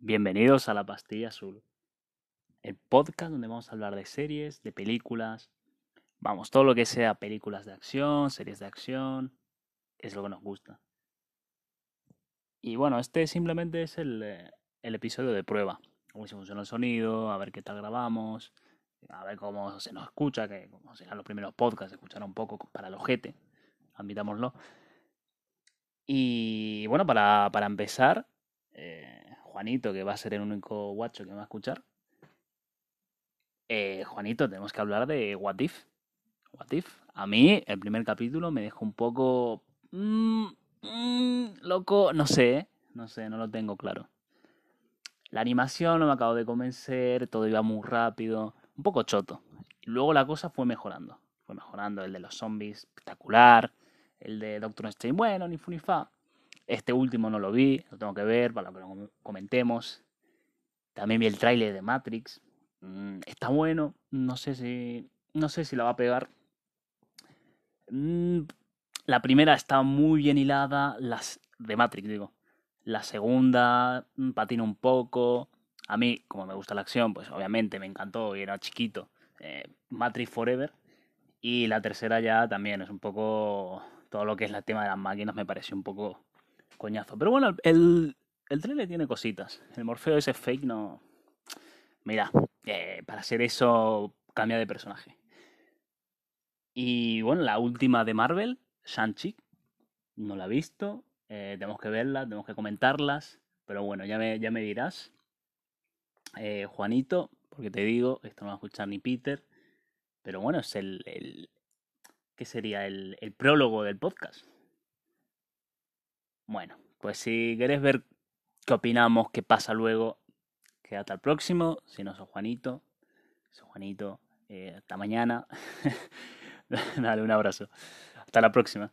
Bienvenidos a La Pastilla Azul, el podcast donde vamos a hablar de series, de películas, vamos, todo lo que sea películas de acción, series de acción, es lo que nos gusta. Y bueno, este simplemente es el, eh, el episodio de prueba, a ver si funciona el sonido, a ver qué tal grabamos, a ver cómo se nos escucha, que como serán los primeros podcasts, escuchar un poco para el ojete, admitámoslo. Y bueno, para, para empezar, eh, Juanito, que va a ser el único guacho que me va a escuchar. Eh, Juanito, tenemos que hablar de What If. What If. A mí, el primer capítulo me dejó un poco. mm, mm, loco, no sé, ¿eh? no sé, no lo tengo claro. La animación no me acabo de convencer, todo iba muy rápido, un poco choto. Luego la cosa fue mejorando. Fue mejorando el de los zombies, espectacular. El de Doctor Strange, bueno, ni fu ni fa. Este último no lo vi, lo tengo que ver para que lo comentemos. También vi el tráiler de Matrix. Mm, está bueno, no sé si no sé si la va a pegar. Mm, la primera está muy bien hilada, las de Matrix digo. La segunda mm, patina un poco. A mí, como me gusta la acción, pues obviamente me encantó y era chiquito. eh, Matrix Forever. Y la tercera ya también es un poco todo lo que es el tema de las máquinas me pareció un poco coñazo. Pero bueno, el, el trailer tiene cositas. El Morfeo ese fake no... Mira, eh, para hacer eso cambia de personaje. Y bueno, la última de Marvel, Shang-Chi, no la he visto. eh, tenemos que verla, tenemos que comentarlas. Pero bueno, ya me, ya me dirás. Eh, Juanito, porque te digo, esto no va a escuchar ni Peter. Pero bueno, es el... el ¿Qué sería? El, el prólogo del podcast. Bueno, pues si querés ver qué opinamos, qué pasa luego, quédate al próximo. Si no sos Juanito, sos Juanito, eh, hasta mañana. Dale un abrazo. Hasta la próxima.